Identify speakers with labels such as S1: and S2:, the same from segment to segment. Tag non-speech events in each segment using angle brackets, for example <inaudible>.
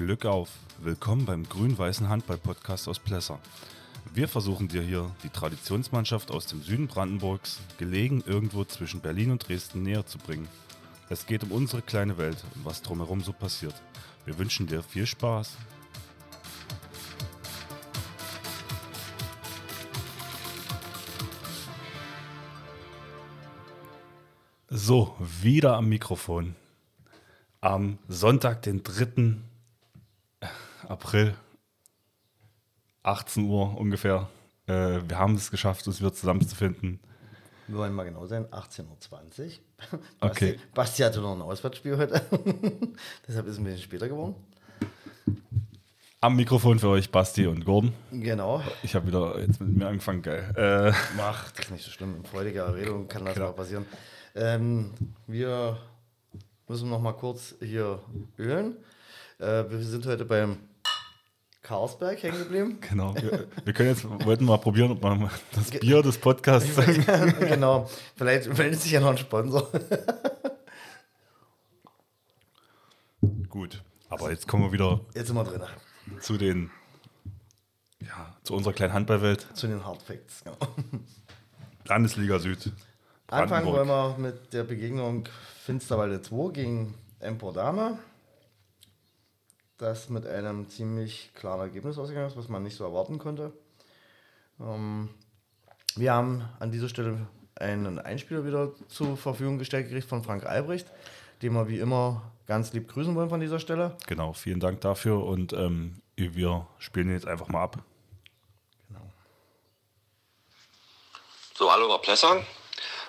S1: Glück auf! Willkommen beim grün-weißen Handball-Podcast aus Plesser. Wir versuchen dir hier die Traditionsmannschaft aus dem Süden Brandenburgs, gelegen irgendwo zwischen Berlin und Dresden, näher zu bringen. Es geht um unsere kleine Welt und was drumherum so passiert. Wir wünschen dir viel Spaß. So, wieder am Mikrofon. Am Sonntag, den 3. April, 18 Uhr ungefähr. Äh, wir haben es geschafft, uns wieder zusammenzufinden.
S2: Wir wollen mal genau sein, 18.20 Uhr. <laughs>
S1: Okay.
S2: Basti, Basti hatte noch ein Auswärtsspiel heute. <laughs> Deshalb ist es ein bisschen später geworden.
S1: Am Mikrofon für euch Basti und Gordon.
S2: Genau.
S1: Ich habe wieder jetzt mit mir angefangen, geil. Äh,
S2: Macht, das ist nicht so schlimm. In freudiger Erredung kann das
S1: Genau.
S2: mal passieren. Ähm, wir müssen noch mal kurz hier ölen. Äh, wir sind heute beim Karlsberg hängen geblieben. <laughs>
S1: genau. Wir, wir können jetzt, wollten mal probieren, ob man das Bier des Podcasts <laughs>
S2: genau. Vielleicht meldet sich ja noch ein Sponsor. <laughs>
S1: Gut. Aber jetzt kommen wir wieder
S2: Jetzt sind wir drin.
S1: zu den, ja, zu unserer kleinen Handballwelt.
S2: Zu den Hard Facts. Genau.
S1: Landesliga Süd.
S2: Anfangen wollen wir mit der Begegnung Finsterwalde 2 gegen Empor Dame. Das mit einem ziemlich klaren Ergebnis ausgegangen ist, was man nicht so erwarten konnte. Ähm, wir haben an dieser Stelle einen Einspieler wieder zur Verfügung gestellt gekriegt von Frank Albrecht, den wir wie immer ganz lieb grüßen wollen von dieser Stelle.
S1: Genau, vielen Dank dafür und ähm, wir spielen jetzt einfach mal ab.
S3: So, hallo, Herr Plesser.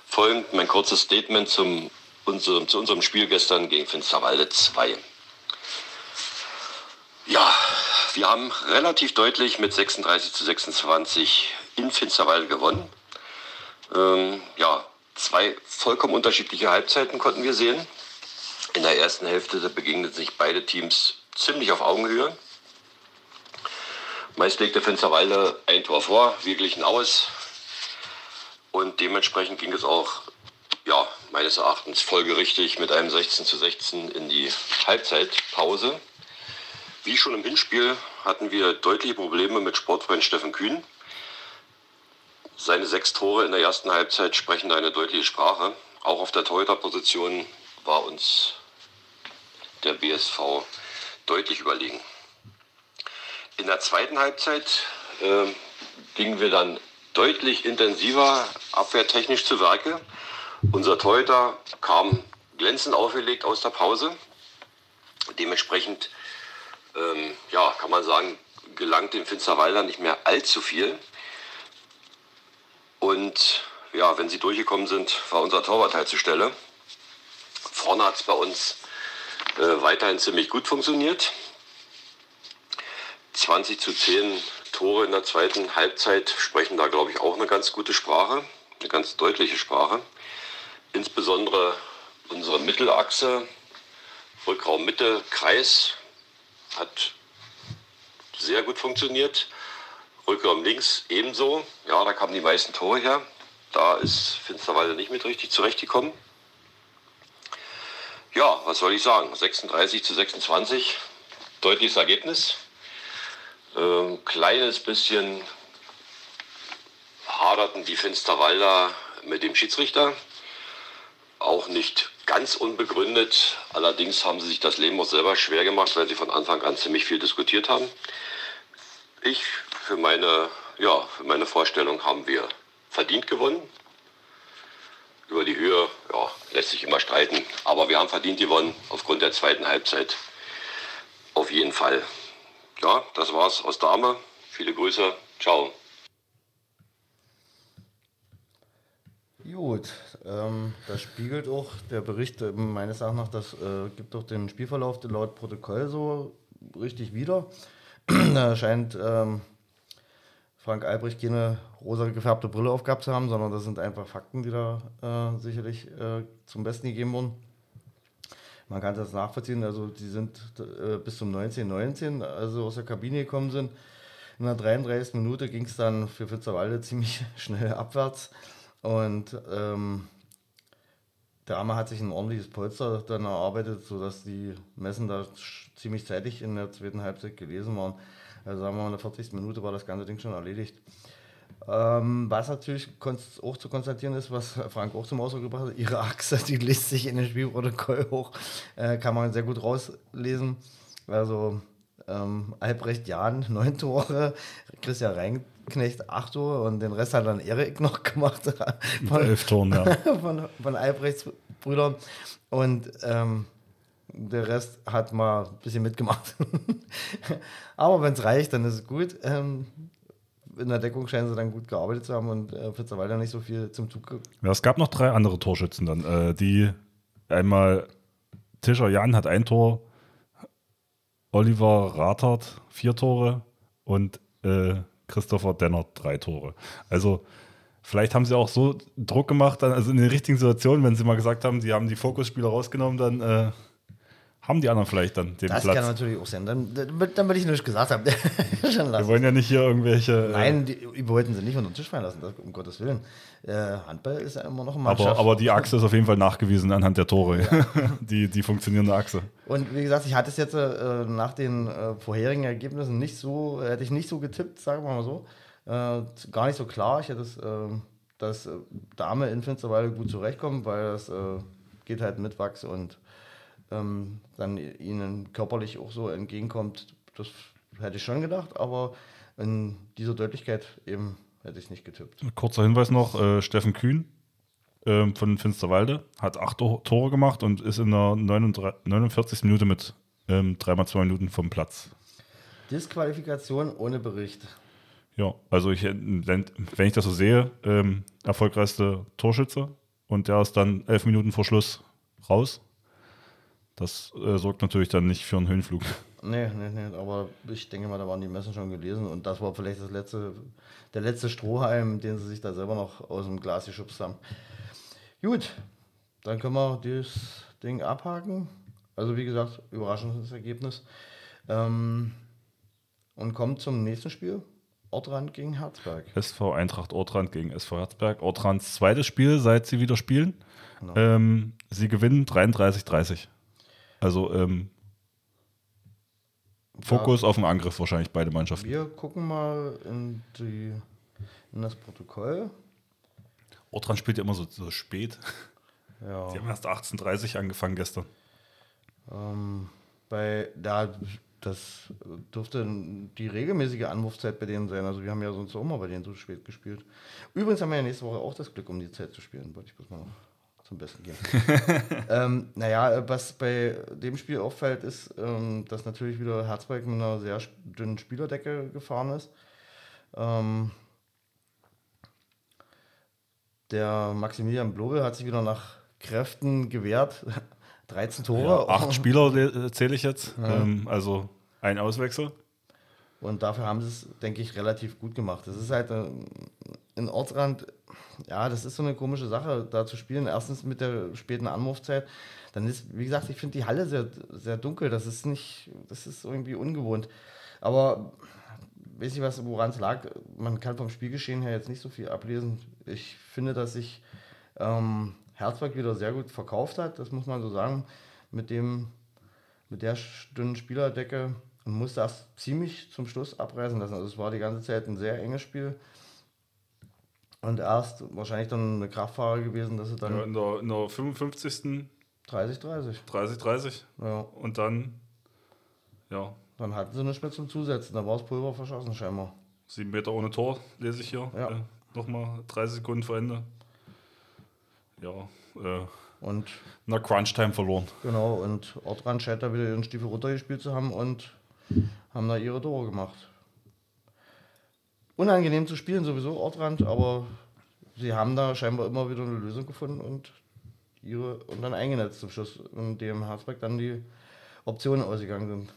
S3: Folgend mein kurzes Statement zum, unserem, zu unserem Spiel gestern gegen Finsterwalde 2. Ja, wir haben relativ deutlich mit 36 zu 26 in Finsterwalde gewonnen. Ähm, ja, zwei vollkommen unterschiedliche Halbzeiten konnten wir sehen. In der ersten Hälfte begegneten sich beide Teams ziemlich auf Augenhöhe. Meist legte Finsterwalde ein Tor vor, wir glichen aus. Und dementsprechend ging es auch, ja, meines Erachtens folgerichtig mit einem 16 zu 16 in die Halbzeitpause. Wie schon im Hinspiel hatten wir deutliche Probleme mit Sportfreund Steffen Kühn. Seine sechs Tore in der ersten Halbzeit sprechen eine deutliche Sprache. Auch auf der Torhüterposition war uns der BSV deutlich überlegen. In der zweiten Halbzeit äh, gingen wir dann deutlich intensiver abwehrtechnisch zu Werke. Unser Torhüter kam glänzend aufgelegt aus der Pause. Dementsprechend, ähm, ja, kann man sagen, gelangt dem Finsterwalder nicht mehr allzu viel. Und ja, wenn sie durchgekommen sind, war unser Torwart halt zur Stelle. Vorne hat es bei uns äh, weiterhin ziemlich gut funktioniert. 20 zu 10 Tore in der zweiten Halbzeit sprechen da, glaube ich, auch eine ganz gute Sprache, eine ganz deutliche Sprache. Insbesondere unsere Mittelachse, Rückraum Mitte, Kreis, hat sehr gut funktioniert. Rückraum links ebenso. Ja, da kamen die meisten Tore her. Da ist Finsterwalde nicht mit richtig zurechtgekommen. Ja, was soll ich sagen? 36 zu 26, deutliches Ergebnis. Ähm, kleines bisschen haderten die Finsterwalder mit dem Schiedsrichter. Auch nicht ganz unbegründet. Allerdings haben sie sich das Leben auch selber schwer gemacht, weil sie von Anfang an ziemlich viel diskutiert haben. Ich für meine, ja, für meine Vorstellung haben wir verdient gewonnen. Über die Höhe ja, lässt sich immer streiten. Aber wir haben verdient gewonnen aufgrund der zweiten Halbzeit. Auf jeden Fall. Ja, das war's aus Dame. Viele Grüße. Ciao.
S2: Gut, ähm, das spiegelt auch der Bericht äh, meines Erachtens nach, das äh, gibt auch den Spielverlauf laut Protokoll so richtig wieder. <clears throat> da scheint ähm, Frank Albrecht keine rosa gefärbte Brille aufgehabt zu haben, sondern das sind einfach Fakten, die da äh, sicherlich äh, zum Besten gegeben wurden. Man kann das nachvollziehen, also die sind äh, bis zum 1919, also aus der Kabine gekommen sind. In der 33. Minute ging es dann für Finsterwalde ziemlich <laughs> schnell abwärts. Und ähm, der Arme hat sich ein ordentliches Polster dann erarbeitet, sodass die Messen da ziemlich zeitig in der zweiten Halbzeit gelesen waren. Also sagen wir mal, in der 40. Minute war das ganze Ding schon erledigt. Ähm, was natürlich auch zu konstatieren ist, was Frank auch zum Ausdruck gebracht hat, ihre Achse, die liest sich in dem Spielprotokoll hoch, äh, kann man sehr gut rauslesen. Also ähm, Albrecht Jahn, <laughs> neun Tore, Christian Reinknecht, acht Tore und den Rest hat dann Erik <laughs> noch gemacht.
S1: Von, elf Toren, ja. <laughs>
S2: von, von Albrechts Brüdern. Und ähm, der Rest hat mal ein bisschen mitgemacht. Aber wenn es reicht, dann ist es gut. Ähm, in der Deckung scheinen sie dann gut gearbeitet zu haben und äh, Pfitzerwalder nicht so viel zum Zug.
S1: Ja, es gab noch drei andere Torschützen dann. Äh, die einmal Tischer Jan hat ein Tor, Oliver Rathert vier Tore und äh, Christopher Denner drei Tore. Also vielleicht haben sie auch so Druck gemacht, also in den richtigen Situationen, wenn sie mal gesagt haben, die haben die Fokusspieler rausgenommen, dann äh, haben die anderen vielleicht dann den
S2: das
S1: Platz.
S2: Das kann natürlich auch sein. Dann, dann, will ich nicht gesagt haben. <laughs>
S1: Wir wollen ja nicht hier irgendwelche.
S2: Äh, Nein, die wollten sie nicht unter den Tisch fallen lassen, das, um Gottes Willen. Äh, Handball ist ja immer noch ein
S1: Aber, aber die Achse ist auf jeden Fall nachgewiesen anhand der Tore. Ja. <laughs> die, die funktionierende Achse.
S2: Und wie gesagt, ich hatte es jetzt äh, nach den äh, vorherigen Ergebnissen nicht so, hätte ich nicht so getippt, sagen wir mal so. Äh, gar nicht so klar. Ich hätte es, äh, dass Dame in Finsterwalde gut zurechtkommt, weil das geht halt mit Wachs und ähm, dann ihnen körperlich auch so entgegenkommt, das hätte ich schon gedacht, aber in dieser Deutlichkeit eben hätte ich nicht getippt.
S1: Kurzer Hinweis noch: äh, Steffen Kühn äh, von Finsterwalde hat acht Tore gemacht und ist in der 39, 49. Minute mit ähm, 3x2 Minuten vom Platz.
S2: Disqualifikation ohne Bericht.
S1: Ja, also ich, wenn, wenn ich das so sehe, ähm, erfolgreichste Torschütze und der ist dann elf Minuten vor Schluss raus. Das äh, sorgt natürlich dann nicht für einen Höhenflug.
S2: Nee, nee, nee, aber ich denke mal, da waren die Messen schon gelesen und das war vielleicht das letzte, der letzte Strohhalm, den sie sich da selber noch aus dem Glas geschubst haben. Gut, dann können wir das Ding abhaken. Also wie gesagt, überraschendes Ergebnis. Ähm, und kommen zum nächsten Spiel. Ortrand gegen Herzberg.
S1: SV Eintracht Ortrand gegen SV Herzberg. Ortrands zweites Spiel, seit sie wieder spielen. Genau. Ähm, sie gewinnen 33-30. Also ähm, Fokus ja, auf den Angriff wahrscheinlich beide Mannschaften.
S2: Wir gucken mal in, die, in das Protokoll.
S1: Ortrand spielt ja immer so, so spät. Ja. Die haben erst 18.30 Uhr angefangen gestern.
S2: Ähm, bei da das dürfte die regelmäßige Anwurfzeit bei denen sein. Also wir haben ja sonst auch mal bei denen so spät gespielt. Übrigens haben wir ja nächste Woche auch das Glück, um die Zeit zu spielen. Wollte ich bloß mal noch zum Besten geben. <laughs> ähm, naja, was bei dem Spiel auffällt, ist, ähm, dass natürlich wieder Herzberg mit einer sehr dünnen Spielerdecke gefahren ist. Ähm, der Maximilian Blobel hat sich wieder nach Kräften gewehrt. <laughs> 13 Tore. Ja,
S1: acht Spieler zähle ich jetzt. Ja. Ähm, also ein Auswechsel.
S2: Und dafür haben sie es, denke ich, relativ gut gemacht. Das ist halt ein, ein Ortsrand ja, das ist so eine komische Sache, da zu spielen. Erstens mit der späten Anwurfzeit. Dann ist, wie gesagt, ich finde die Halle sehr, sehr dunkel. Das ist nicht, das ist irgendwie ungewohnt. Aber weiß ich was, woran es lag. Man kann vom Spielgeschehen her jetzt nicht so viel ablesen. Ich finde, dass sich ähm, Herzberg wieder sehr gut verkauft hat, das muss man so sagen. Mit dem, mit der dünnen Spielerdecke und musste erst ziemlich zum Schluss abreißen lassen. Also es war die ganze Zeit ein sehr enges Spiel. Und erst wahrscheinlich dann eine Kraftfahrer gewesen, dass sie dann.
S1: Ja, in der, in der 55.
S2: 30, 30.
S1: 30, 30.
S2: Ja.
S1: Und dann, ja.
S2: Dann hatten sie nicht mehr zum Zusetzen, da war das Pulver verschossen scheinbar.
S1: Sieben Meter ohne Tor, lese ich hier.
S2: Ja.
S1: Äh, Nochmal 30 Sekunden vor Ende. Ja. Äh,
S2: und
S1: der Crunch-Time verloren.
S2: Genau, und Ortrand scheint da wieder ihren Stiefel runtergespielt zu haben und haben da ihre Tore gemacht unangenehm zu spielen, sowieso Ortrand, aber sie haben da scheinbar immer wieder eine Lösung gefunden und ihre und dann eingenetzt zum Schluss, in dem Harzberg dann die Optionen ausgegangen sind.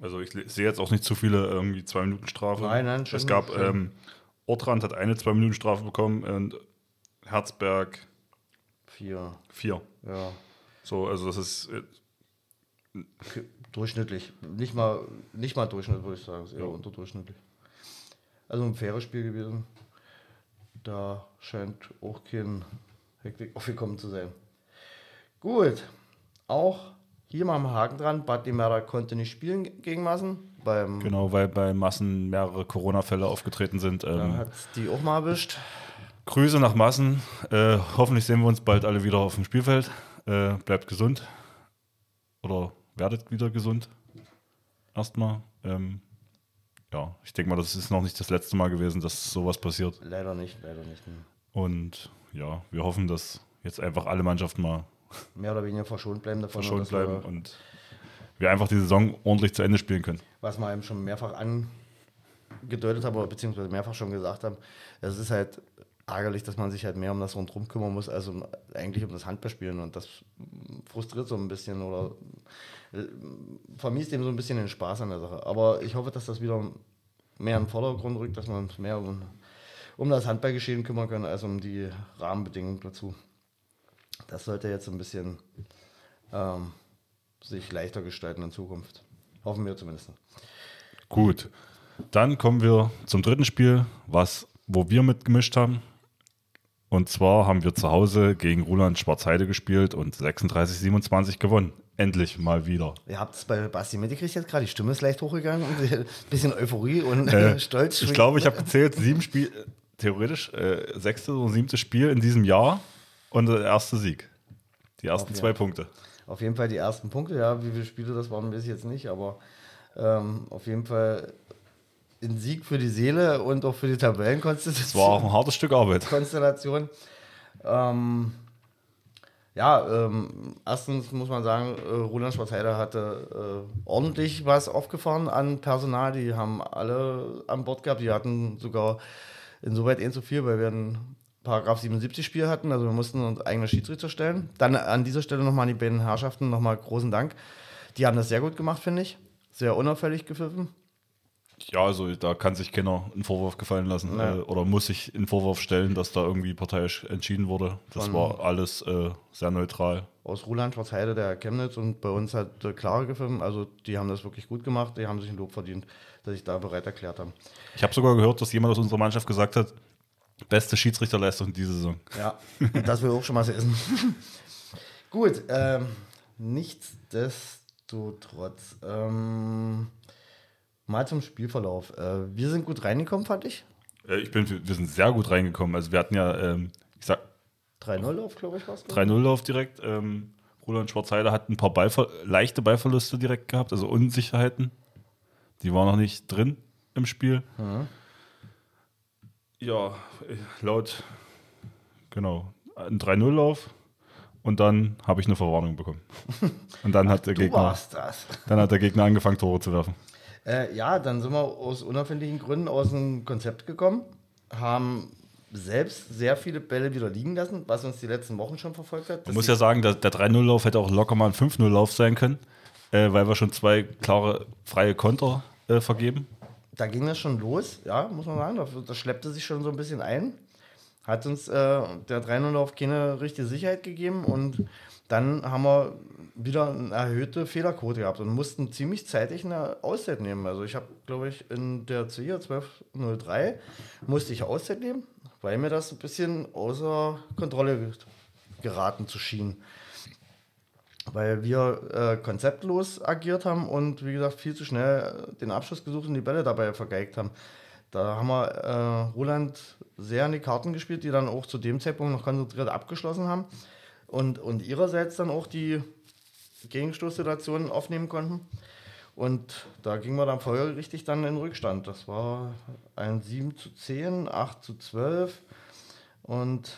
S1: Also ich sehe jetzt auch nicht zu viele irgendwie zwei Minuten Strafe.
S2: Nein, nein,
S1: schon. Es gab ähm, Ortrand hat eine zwei Minuten Strafe bekommen und Herzberg
S2: vier.
S1: Vier.
S2: Ja.
S1: So, also das ist äh,
S2: durchschnittlich. Nicht mal, nicht mal Durchschnitt, würde ich sagen. Ist eher ja. unterdurchschnittlich. Also ein faires Spiel gewesen. Da scheint auch kein Heckwick aufgekommen zu sein. Gut, auch hier mal am Haken dran. Bad Limera konnte nicht spielen gegen Massen. Beim,
S1: Genau, weil bei Massen mehrere Corona-Fälle aufgetreten sind. Ähm,
S2: hat die auch mal erwischt.
S1: Grüße nach Massen. Äh, hoffentlich sehen wir uns bald alle wieder auf dem Spielfeld. Äh, bleibt gesund. Oder werdet wieder gesund. Erstmal. Ähm, ja, ich denke mal, das ist noch nicht das letzte Mal gewesen, dass sowas passiert.
S2: Leider nicht, leider nicht.
S1: Und ja, wir hoffen, dass jetzt einfach alle Mannschaften mal
S2: Mehr oder weniger verschont bleiben davon.
S1: verschont
S2: dass wir-
S1: bleiben und wir einfach die Saison ordentlich zu Ende spielen können.
S2: was wir eben schon mehrfach angedeutet haben, oder beziehungsweise mehrfach schon gesagt haben, es ist halt ärgerlich, dass man sich halt mehr um das Rundherum kümmern muss, als um, eigentlich um das Handballspielen. Und das frustriert so ein bisschen oder äh, vermisst eben so ein bisschen den Spaß an der Sache. Aber ich hoffe, dass das wieder mehr in den Vordergrund rückt, dass wir uns mehr um, um das Handballgeschehen kümmern können, als um die Rahmenbedingungen dazu. Das sollte jetzt ein bisschen ähm, sich leichter gestalten in Zukunft. Hoffen wir zumindest.
S1: Gut, dann kommen wir zum dritten Spiel, was, wo wir mitgemischt haben. Und zwar haben wir zu Hause gegen Roland Schwarzheide gespielt und 36-27 gewonnen. Endlich mal wieder.
S2: Ihr habt es bei Basti mitgekriegt jetzt gerade, die Stimme ist leicht hochgegangen und ein bisschen Euphorie und
S1: Äh,
S2: Stolz.
S1: Ich glaube, ich habe gezählt, sieben Spiel, äh, theoretisch äh, sechste oder siebte Spiel in diesem Jahr und der erste Sieg. Die ersten
S2: Auf, ja.
S1: zwei Punkte.
S2: Auf jeden Fall die ersten Punkte, ja, wie viele Spiele das waren, weiß ich jetzt nicht, aber ähm, auf jeden Fall ein Sieg für die Seele und auch für die
S1: Es war auch
S2: Tabellenkonstellation.
S1: ein hartes Stück Arbeit.
S2: Konstellation. Ähm, ja, ähm, erstens muss man sagen, äh, Roland Schwarzheide hatte äh, ordentlich was aufgefahren an Personal. Die haben alle an Bord gehabt. Die hatten sogar insoweit ein zu viel, weil wir ein Paragraph 77 Spiel hatten. Also wir mussten uns eigene Schiedsrichter stellen. Dann an dieser Stelle nochmal an die beiden Herrschaften nochmal großen Dank. Die haben das sehr gut gemacht, finde ich. Sehr unauffällig gepfiffen.
S1: Ja, also da kann sich keiner einen Vorwurf gefallen lassen
S2: Ja.
S1: äh, oder muss sich einen Vorwurf stellen, dass da irgendwie parteiisch entschieden wurde. Das
S2: Von-
S1: war alles äh, sehr neutral.
S2: aus Ruland, Schwarzheide, der Chemnitz und bei uns hat der Klare gefilmt. Also die haben das wirklich gut gemacht, die haben sich ein Lob verdient, dass ich da bereit erklärt haben.
S1: Ich habe sogar gehört, dass jemand aus unserer Mannschaft gesagt hat, beste Schiedsrichterleistung diese Saison.
S2: Ja, das will auch schon mal essen. <laughs> gut, ähm, nichtsdestotrotz. Ähm, mal zum Spielverlauf. Äh, wir sind gut reingekommen, fand ich.
S1: Äh, ich bin, wir sind sehr gut reingekommen. Also wir hatten ja, ähm, ich sag,
S2: 3-0 auf, glaube ich, war es.
S1: 3-0-Lauf direkt. Ähm, Roland Schwarzheide hat ein paar Ballver leichte Ballverluste direkt gehabt, also Unsicherheiten. Die waren noch nicht drin im Spiel. Ja, äh, laut, genau, ein 3-0-Lauf. Und dann habe ich eine Verwarnung bekommen. <laughs> Und dann hat der Gegner,
S2: das.
S1: dann hat der Gegner angefangen, Tore zu werfen.
S2: Äh, ja, dann sind wir aus unerfindlichen Gründen aus dem Konzept gekommen, haben selbst sehr viele Bälle wieder liegen lassen, was uns die letzten Wochen schon verfolgt hat.
S1: Man muss ja sagen, der, der 3-0-Lauf hätte auch locker mal ein 5-0-Lauf sein können, äh, weil wir schon zwei klare freie Konter äh, vergeben.
S2: da ging das schon los, ja, muss man sagen. Das schleppte sich schon so ein bisschen ein. Hat uns äh, der 3-0-Lauf keine richtige Sicherheit gegeben und dann haben wir wieder eine erhöhte Fehlerquote gehabt und mussten ziemlich zeitig eine Auszeit nehmen. Also ich habe, glaube ich, in der C 1203 musste ich Auszeit nehmen, weil mir das ein bisschen außer Kontrolle ge- geraten zu schien. Weil wir äh, konzeptlos agiert haben und wie gesagt viel zu schnell den Abschluss gesucht und die Bälle dabei vergeigt haben. Da haben wir äh, Roland sehr an die Karten gespielt, die dann auch zu dem Zeitpunkt noch konzentriert abgeschlossen haben und, und ihrerseits dann auch die Gegenstoßsituationen aufnehmen konnten. Und da ging wir dann folgerichtig dann in Rückstand. Das war ein 7 zu 10, 8 zu 12 und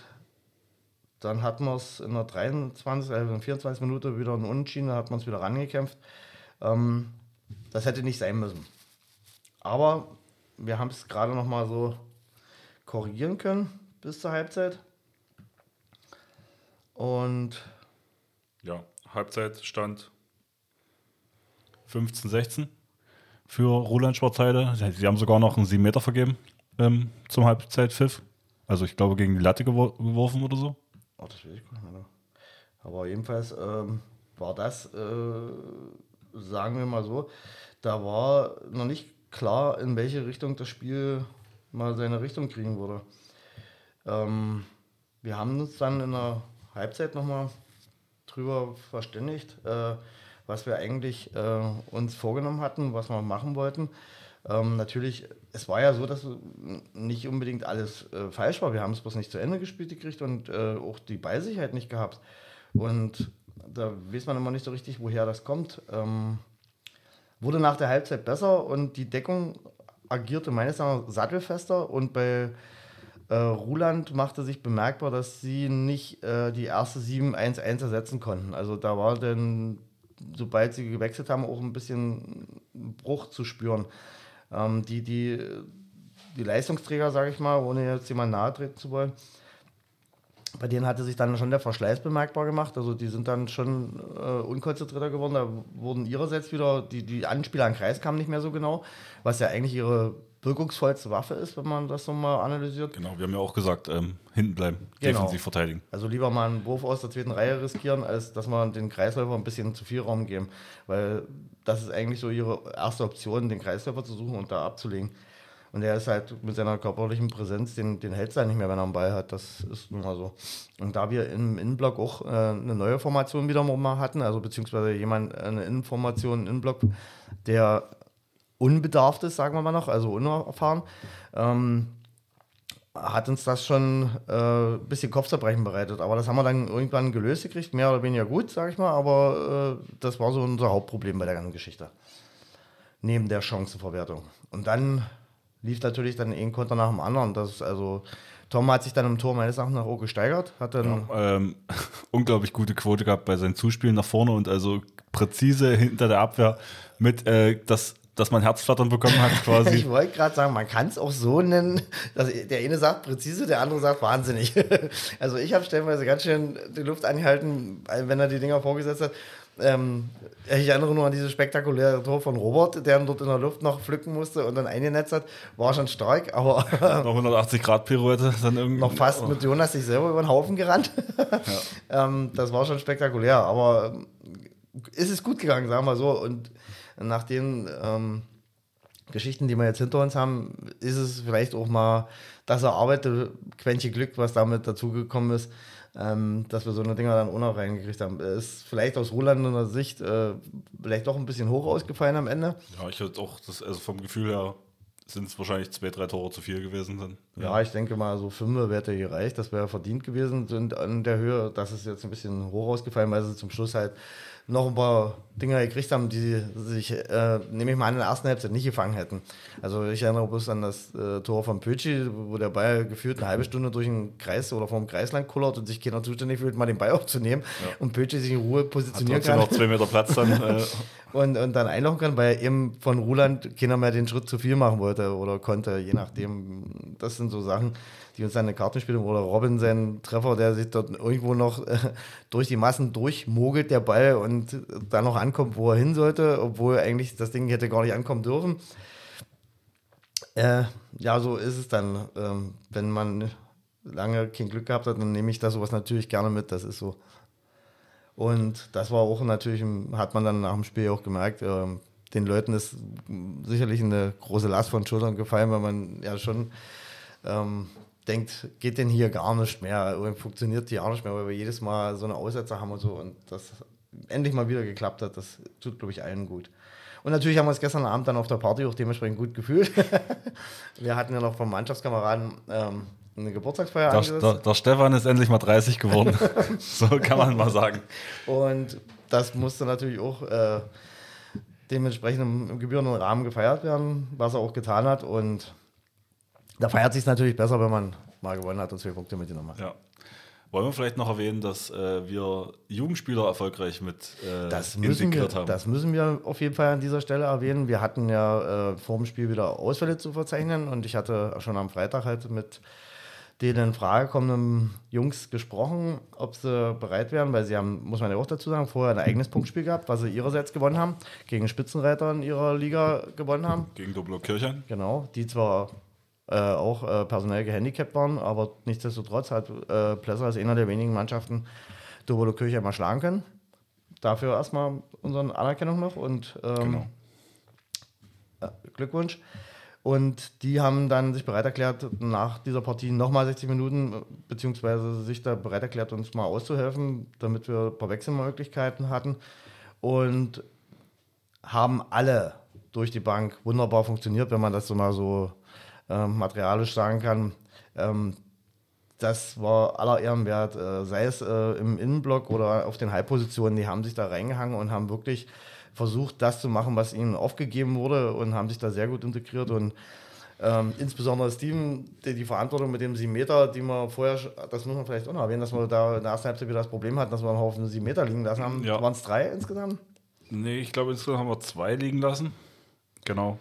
S2: dann hatten wir es in der 23, also in der 24 Minute wieder einen Unentschieden, da hat man es wieder rangekämpft. Ähm, das hätte nicht sein müssen. Aber wir haben es gerade noch mal so korrigieren können bis zur Halbzeit. Und
S1: Ja, Halbzeitstand 15, 16 für Roland Schwarzheide. Sie haben sogar noch einen 7 Meter vergeben ähm, zum Halbzeitpfiff. Also ich glaube gegen die Latte gewor geworfen oder so.
S2: Oh, das weiß ich gar nicht. Aber jedenfalls ähm, war das, äh, sagen wir mal so, da war noch nicht klar, in welche Richtung das Spiel mal seine Richtung kriegen würde. Ähm, wir haben uns dann in der Halbzeit nochmal drüber verständigt, äh, was wir eigentlich äh, uns vorgenommen hatten, was wir machen wollten. Ähm, natürlich, es war ja so, dass nicht unbedingt alles äh, falsch war. Wir haben es bloß nicht zu Ende gespielt gekriegt und äh, auch die Beisicherheit nicht gehabt. Und da weiß man immer nicht so richtig, woher das kommt. Ähm, wurde nach der Halbzeit besser und die Deckung agierte meines Erachtens sattelfester und bei äh, Ruland machte sich bemerkbar, dass sie nicht äh, die erste 7-1-1 ersetzen konnten. Also da war dann, sobald sie gewechselt haben, auch ein bisschen Bruch zu spüren. Ähm, die, die, die Leistungsträger, sage ich mal, ohne jetzt jemand nahe treten zu wollen, bei denen hatte sich dann schon der Verschleiß bemerkbar gemacht. Also die sind dann schon äh, unkonzentrierter geworden. Da wurden ihrerseits wieder, die, die Anspieler an Kreis kamen nicht mehr so genau, was ja eigentlich ihre wirkungsvollste Waffe ist, wenn man das so mal analysiert.
S1: Genau, wir haben ja auch gesagt, ähm, hinten bleiben, genau. defensiv verteidigen.
S2: Also lieber mal einen Wurf aus der zweiten Reihe riskieren, als dass man den Kreisläufer ein bisschen zu viel Raum geben. Weil das ist eigentlich so ihre erste Option, den Kreisläufer zu suchen und da abzulegen. Und er ist halt mit seiner körperlichen Präsenz, den, den hält es halt nicht mehr, wenn er einen Ball hat. Das ist nun mal so. Und da wir im Innenblock auch äh, eine neue Formation wieder mal hatten, also beziehungsweise jemand, eine Innenformation, einen Innenblock, der unbedarft ist, sagen wir mal noch, also unerfahren, ähm, hat uns das schon äh, ein bisschen Kopfzerbrechen bereitet. Aber das haben wir dann irgendwann gelöst gekriegt, mehr oder weniger gut, sage ich mal. Aber äh, das war so unser Hauptproblem bei der ganzen Geschichte. Neben der Chancenverwertung. Und dann lief natürlich dann ein Konter nach dem anderen. Das also Tom hat sich dann im Tor meines Erachtens nach auch gesteigert. Hat dann
S1: ja, ähm, <laughs> unglaublich gute Quote gehabt bei seinen Zuspielen nach vorne und also präzise hinter der Abwehr mit äh, das dass man Herzflattern bekommen hat <laughs> quasi.
S2: ich wollte gerade sagen, man kann es auch so nennen, dass der eine sagt präzise, der andere sagt wahnsinnig. <laughs> also ich habe stellenweise ganz schön die Luft angehalten, wenn er die Dinger vorgesetzt hat. Ähm, ich erinnere nur an dieses spektakuläre Tor von Robert, der ihn dort in der Luft noch pflücken musste und dann eingenetzt hat. War schon stark, aber. <laughs>
S1: noch 180 Grad Pirouette dann irgendwie.
S2: Noch fast oh. mit Jonas sich selber über den Haufen gerannt. <laughs> ja. ähm, das war schon spektakulär, aber ähm, ist es gut gegangen, sagen wir so. Und nach den ähm, Geschichten, die wir jetzt hinter uns haben, ist es vielleicht auch mal das erarbeitete Quäntchen Glück, was damit dazugekommen ist, ähm, dass wir so eine Dinger dann auch noch reingekriegt haben. Ist vielleicht aus Rolandender Sicht äh, vielleicht doch ein bisschen hoch ausgefallen am Ende.
S1: Ja, ich hätte auch das, also vom Gefühl her sind es wahrscheinlich zwei, drei Tore zu viel gewesen. Dann.
S2: Ja. ja, ich denke mal, so fünf wäre gereicht. Das wäre verdient gewesen sind an der Höhe. Das ist jetzt ein bisschen hoch ausgefallen, weil sie zum Schluss halt noch ein paar Dinger gekriegt haben, die sich, äh, nehme ich mal an, in der ersten Halbzeit nicht gefangen hätten. Also ich erinnere bloß an das äh, Tor von Pötschi, wo der Ball geführt eine halbe Stunde durch den Kreis oder vom Kreis lang kullert und sich keiner zuständig fühlt, mal den Ball aufzunehmen ja. und Pötschi sich in Ruhe positionieren
S1: Hat kann. noch zwei Meter Platz dann. <laughs> Äh.
S2: und, und dann einlaufen kann, weil eben von Ruland keiner mehr den Schritt zu viel machen wollte oder konnte, je nachdem. Das sind so Sachen, die uns dann eine Kartenspiele oder Robin seinen Treffer, der sich dort irgendwo noch äh, durch die Massen durchmogelt, der Ball und dann noch ankommt, wo er hin sollte, obwohl eigentlich das Ding hätte gar nicht ankommen dürfen. Äh, ja, so ist es dann. Ähm, wenn man lange kein Glück gehabt hat, dann nehme ich da sowas natürlich gerne mit, das ist so. Und das war auch natürlich, hat man dann nach dem Spiel auch gemerkt, äh, den Leuten ist sicherlich eine große Last von Schultern gefallen, weil man ja schon ähm, denkt, geht denn hier gar nicht mehr, funktioniert hier auch nicht mehr, weil wir jedes Mal so eine Aussetzer haben und so und das endlich mal wieder geklappt hat, das tut, glaube ich, allen gut. Und natürlich haben wir uns gestern Abend dann auf der Party auch dementsprechend gut gefühlt. <laughs> wir hatten ja noch vom Mannschaftskameraden ähm, eine Geburtstagsfeier
S1: der, der, der, Stefan ist endlich mal 30 geworden. <laughs> so kann man mal sagen.
S2: Und das musste natürlich auch äh, dementsprechend im, im gebührenden Rahmen gefeiert werden, was er auch getan hat. Und da feiert sich natürlich besser, wenn man mal gewonnen hat und zwei Punkte mitgenommen hat.
S1: Ja. Wollen wir vielleicht noch erwähnen, dass äh, wir Jugendspieler erfolgreich mit
S2: äh, das integriert wir, haben? Das müssen wir auf jeden Fall an dieser Stelle erwähnen. Wir hatten ja äh, vor dem Spiel wieder Ausfälle zu verzeichnen und ich hatte schon am Freitag halt mit den in Frage kommenden Jungs gesprochen, ob sie bereit wären, weil sie haben, muss man ja auch dazu sagen, vorher ein eigenes Punktspiel gehabt, was sie ihrerseits gewonnen haben, gegen Spitzenreiter in ihrer Liga gewonnen haben.
S1: Gegen Doblo Kirchen.
S2: Genau, die zwar äh, auch äh, personell gehandicapt waren, aber nichtsdestotrotz hat äh, Plesser als einer der wenigen Mannschaften Dobolo Kirche mal schlagen können. Dafür erstmal unsere Anerkennung noch und ähm, genau. Glückwunsch. Und die haben dann sich bereit erklärt, nach dieser Partie nochmal 60 Minuten, beziehungsweise sich da bereit erklärt, uns mal auszuhelfen, damit wir ein paar Wechselmöglichkeiten hatten. Und haben alle durch die Bank wunderbar funktioniert, wenn man das so mal so äh, materialisch sagen kann. Ähm, das war aller Ehren wert, äh, sei es äh, im Innenblock oder auf den Halbpositionen, die haben sich da reingehangen und haben wirklich versucht, das zu machen, was ihnen aufgegeben wurde und haben sich da sehr gut integriert und ähm, insbesondere Steven, die, die, Verantwortung mit dem 7 Meter, die wir vorher, das muss man vielleicht auch noch erwähnen, dass wir da in der ersten Halbzeit wieder das Problem hatten, dass wir einen Haufen 7 Meter liegen lassen haben. Ja. Waren es drei insgesamt?
S1: Nee, ich glaube insgesamt haben wir zwei liegen lassen. Genau.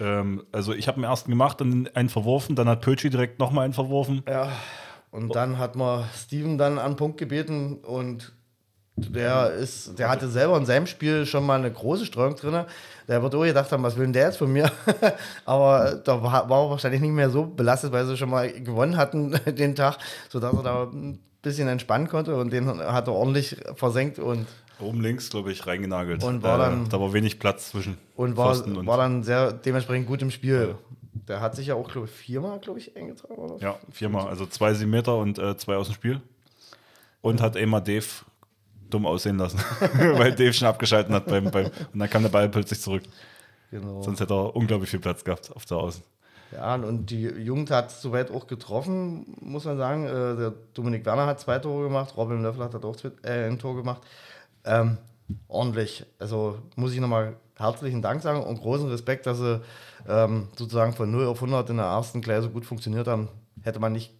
S1: Ähm, also ich habe den ersten gemacht, dann einen verworfen, dann hat Pötschi direkt nochmal einen verworfen.
S2: Ja, und dann hat man Steven dann an den Punkt gebeten und der ist, der hatte selber in seinem Spiel schon mal eine große Streuung drin. Der wird auch gedacht haben, was will denn der jetzt von mir? <laughs> Aber da war, war er wahrscheinlich nicht mehr so belastet, weil sie schon mal gewonnen hatten <laughs> den Tag, sodass er da ein bisschen entspannen konnte und den hat er ordentlich versenkt und
S1: Oben links, glaube ich, reingenagelt.
S2: Und war dann,
S1: äh, da war wenig Platz zwischen.
S2: Und war, und war dann sehr dementsprechend gut im Spiel. Ja. Der hat sich ja auch, glaube ich, viermal, glaube ich, eingetragen. Oder?
S1: Ja, viermal. Also zwei Meter und äh, zwei aus dem Spiel. Und hat einmal Dave dumm aussehen lassen, <laughs> weil Dave schon abgeschalten hat beim, beim und dann kam der Ball plötzlich zurück. Genau. Sonst hätte er unglaublich viel Platz gehabt auf der Außen.
S2: Ja, und die Jugend hat soweit auch getroffen, muss man sagen. Äh, der Dominik Werner hat zwei Tore gemacht, Robin Löffler hat auch äh, ein Tor gemacht. Ähm, ordentlich. Also muss ich nochmal herzlichen Dank sagen und großen Respekt, dass sie ähm, sozusagen von 0 auf 100 in der ersten Gleise so gut funktioniert haben. Hätte man nicht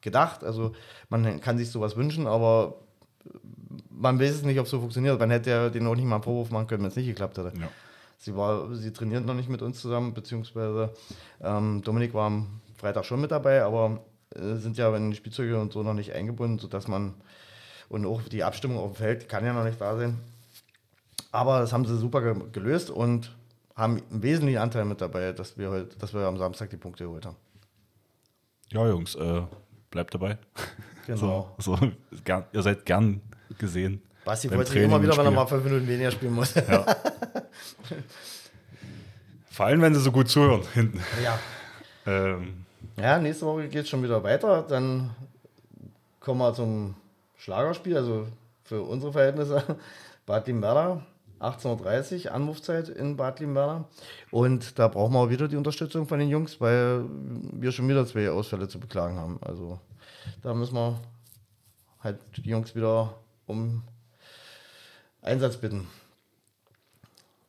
S2: gedacht. Also man kann sich sowas wünschen, aber man weiß es nicht, ob es so funktioniert. Man hätte ja den auch nicht mal einen Vorwurf machen können, wenn es nicht geklappt hätte. Ja. Sie, war, sie trainiert noch nicht mit uns zusammen, beziehungsweise ähm, Dominik war am Freitag schon mit dabei, aber äh, sind ja in die Spielzeuge und so noch nicht eingebunden, sodass man und auch die Abstimmung auf dem Feld kann ja noch nicht da sein. Aber das haben sie super gelöst und haben einen wesentlichen Anteil mit dabei, dass wir, heute, dass wir am Samstag die Punkte geholt haben.
S1: Ja, Jungs, äh, bleibt dabei. <laughs> Genau. So, so, gern, ihr seid gern gesehen.
S2: Basti freut sich immer wieder, wenn er mal fünf Minuten weniger spielen muss. Ja. <laughs>
S1: Vor allem, wenn sie so gut zuhören hinten.
S2: Ja. Ähm. Ja, nächste Woche geht es schon wieder weiter. Dann kommen wir zum Schlagerspiel, also für unsere Verhältnisse. <laughs> Bad Limberda, 18.30 Uhr, Anrufzeit in Bad Limberda. Und da brauchen wir auch wieder die Unterstützung von den Jungs, weil wir schon wieder zwei Ausfälle zu beklagen haben. Also da müssen wir halt die Jungs wieder um Einsatz bitten.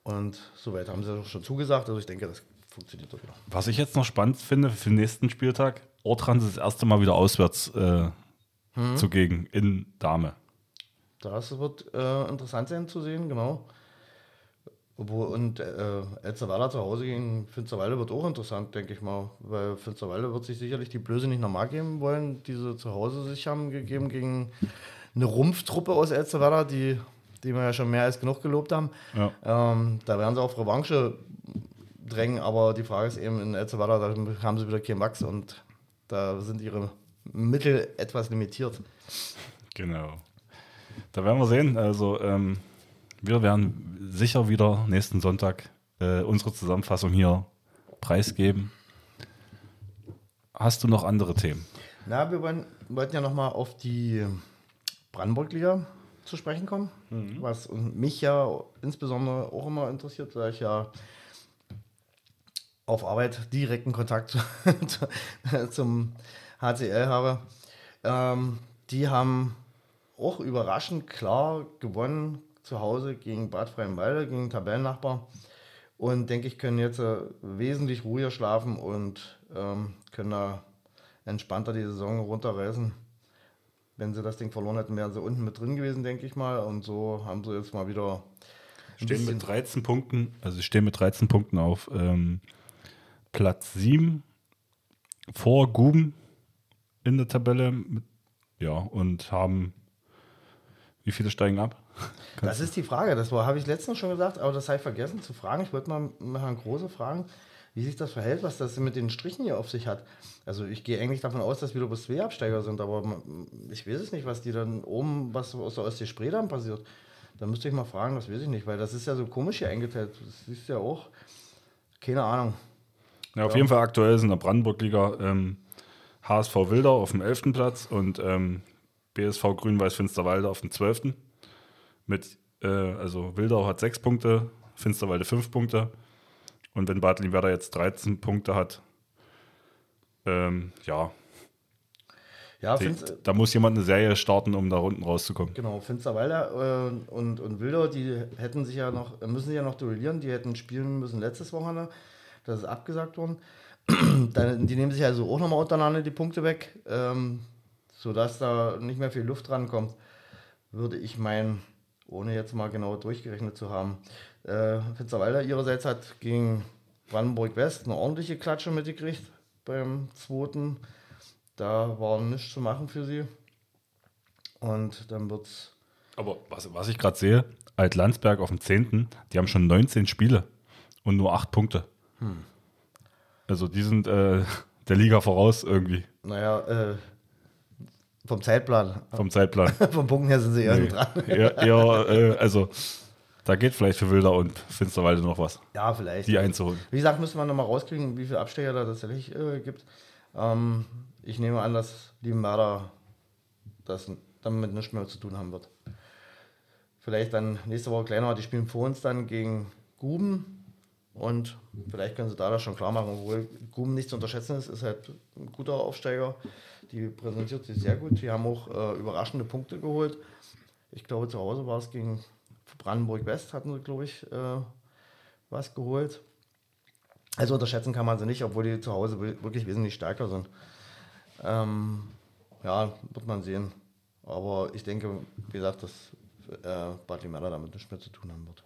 S2: Und soweit haben sie auch schon zugesagt. Also ich denke, das funktioniert doch wieder.
S1: Was ich jetzt noch spannend finde für den nächsten Spieltag, Ortrans ist das erste Mal wieder auswärts äh, hm. zugegen in Dame.
S2: Das wird äh, interessant sein zu sehen, genau. Und äh, Elsterweiler zu Hause gegen Finsterwalde wird auch interessant, denke ich mal. Weil Finsterwalde wird sich sicherlich die Blöße nicht normal geben wollen, die sie zu Hause sich haben gegeben gegen eine Rumpftruppe aus Elsterweiler, die, die wir ja schon mehr als genug gelobt haben. Ja. Ähm, da werden sie auf Revanche drängen, aber die Frage ist eben, in Elsterweiler, da haben sie wieder keinen Wachs und da sind ihre Mittel etwas limitiert.
S1: Genau. Da werden wir sehen. Also, ähm wir werden sicher wieder nächsten Sonntag äh, unsere Zusammenfassung hier preisgeben. Hast du noch andere Themen?
S2: Na, wir wollen, wollten ja nochmal auf die Brandenburg-Liga zu sprechen kommen, mhm. was mich ja insbesondere auch immer interessiert, weil ich ja auf Arbeit direkten Kontakt <laughs> zum HCL habe. Ähm, die haben auch überraschend klar gewonnen zu Hause gegen Bad Freienwalde, gegen Tabellennachbar. Und denke ich, können jetzt äh, wesentlich ruhiger schlafen und ähm, können da entspannter die Saison runterreißen. Wenn sie das Ding verloren hätten, wären sie unten mit drin gewesen, denke ich mal. Und so haben sie jetzt mal wieder.
S1: Stehen mit 13 Punkten, also stehen mit 13 Punkten auf ähm, Platz 7 vor Guben in der Tabelle. Mit, ja, und haben. Wie viele steigen ab? <laughs>
S2: das ist die Frage. Das habe ich letztens schon gesagt, aber das habe ich vergessen zu fragen. Ich wollte mal, mal große fragen, wie sich das verhält, was das mit den Strichen hier auf sich hat. Also ich gehe eigentlich davon aus, dass wieder bis zwei Absteiger sind, aber ich weiß es nicht, was die dann oben, was aus der Ostsee Spree dann passiert. Da müsste ich mal fragen, das weiß ich nicht, weil das ist ja so komisch hier eingeteilt. Das ist ja auch, keine Ahnung.
S1: Ja, auf ja. jeden Fall aktuell ist in der Brandenburg-Liga ähm, HSV Wilder auf dem 11. Platz und ähm, BSV Grün-Weiß Finsterwalde auf dem 12. Mit, äh, also Wildau hat 6 Punkte, Finsterwalde 5 Punkte. Und wenn Bad Werder jetzt 13 Punkte hat, ähm, ja, ja, die, da muss jemand eine Serie starten, um da unten rauszukommen.
S2: Genau, Finsterwalder äh, und, und Wildau, die hätten sich ja noch, müssen sich ja noch duellieren, die hätten spielen müssen letztes Wochenende. Das ist abgesagt worden. <clears throat> die nehmen sich also auch nochmal untereinander die Punkte weg, ähm, sodass da nicht mehr viel Luft rankommt, würde ich meinen, ohne jetzt mal genau durchgerechnet zu haben. Äh, Finsterwalder ihrerseits hat gegen Brandenburg West eine ordentliche Klatsche mitgekriegt beim zweiten. Da war nichts zu machen für sie. Und dann wird's.
S1: Aber was, was ich gerade sehe, Alt-Landsberg auf dem 10., die haben schon 19 Spiele und nur 8 Punkte. Hm. Also die sind äh, <laughs> der Liga voraus irgendwie.
S2: Naja, äh, vom Zeitplan.
S1: Vom Zeitplan. <laughs>
S2: vom Punkten her sind sie eher nee. dran.
S1: eher, eher äh, also da geht vielleicht für Wilder und Finsterwalde noch was.
S2: Ja, vielleicht.
S1: Die einzuholen.
S2: Wie gesagt, müssen wir nochmal rauskriegen, wie viele Abstecher da tatsächlich äh, gibt. Ähm, ich nehme an, dass die Mörder das damit nichts mehr zu tun haben wird. Vielleicht dann nächste Woche kleiner, die spielen vor uns dann gegen Guben und vielleicht können sie da das schon klar machen, obwohl Guben nicht zu unterschätzen ist, ist halt ein guter Aufsteiger. Die präsentiert sich sehr gut. Die haben auch äh, überraschende Punkte geholt. Ich glaube, zu Hause war es gegen Brandenburg West, hatten sie, glaube ich, äh, was geholt. Also unterschätzen kann man sie nicht, obwohl die zu Hause wirklich wesentlich stärker sind. Ähm, ja, wird man sehen. Aber ich denke, wie gesagt, dass äh, Bad Limella damit nichts mehr zu tun haben wird.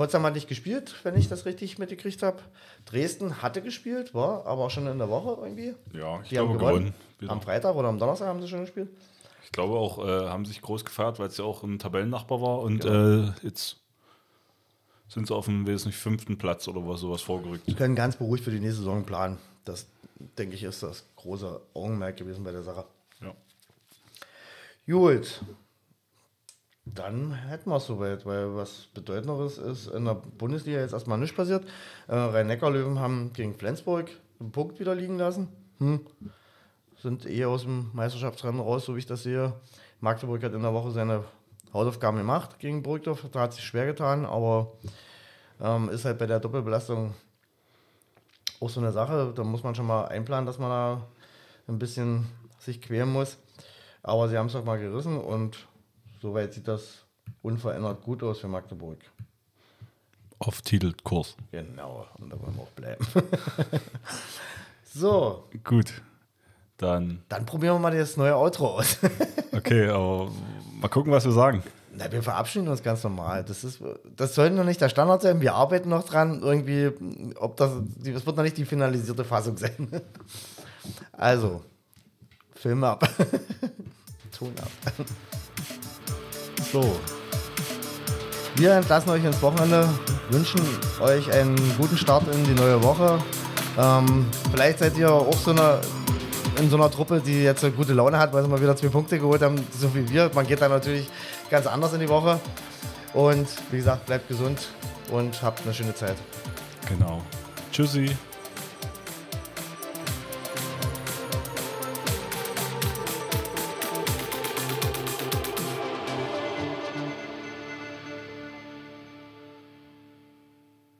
S2: Potsdam hat nicht gespielt, wenn ich das richtig mitgekriegt habe. Dresden hatte gespielt, war aber auch schon in der Woche irgendwie.
S1: Ja, ich Die glaube haben gewonnen.
S2: gewonnen. Am Freitag oder am Donnerstag haben sie schon gespielt.
S1: Ich glaube auch, äh, haben sich groß gefeiert, weil es ja auch ein Tabellennachbar war und genau. äh, jetzt sind sie auf dem wesentlich fünften Platz oder was sowas vorgerückt.
S2: Sie können ganz beruhigt für die nächste Saison planen. Das, denke ich, ist das große Augenmerk gewesen bei der Sache.
S1: Ja.
S2: Gut. Dann hätten wir es soweit, weil was Bedeutenderes ist in der Bundesliga jetzt erstmal nicht passiert. Äh, Rhein-Neckar-Löwen haben gegen Flensburg einen Punkt wieder liegen lassen. Hm. Sind eh aus dem Meisterschaftsrennen raus, so wie ich das sehe. Magdeburg hat in der Woche seine Hausaufgaben gemacht gegen Burgdorf. Da hat sich schwer getan, aber ähm, ist halt bei der Doppelbelastung auch so eine Sache. Da muss man schon mal einplanen, dass man da ein bisschen sich queren muss. Aber sie haben es doch mal gerissen und soweit sieht das unverändert gut aus für Magdeburg.
S1: Auf Titelkurs.
S2: Genau, und da wollen wir auch bleiben. <laughs> so.
S1: Gut. Dann.
S2: Dann probieren wir mal das neue Outro aus. <laughs>
S1: okay, aber mal gucken, was wir sagen.
S2: Na, wir verabschieden uns ganz normal. Das, ist, das sollte noch nicht der Standard sein. Wir arbeiten noch dran. Irgendwie, ob das, das wird noch nicht die finalisierte Fassung sein. <laughs> Also, Film ab. Ton ab. So. Wir entlassen euch ins Wochenende, wünschen euch einen guten Start in die neue Woche. Ähm, vielleicht seid ihr auch so eine in so einer Truppe, die jetzt eine gute Laune hat, weil sie mal wieder zwei Punkte geholt haben, so wie wir. Man geht da natürlich ganz anders in die Woche. Und wie gesagt, bleibt gesund und habt eine schöne Zeit.
S1: Genau. Tschüssi.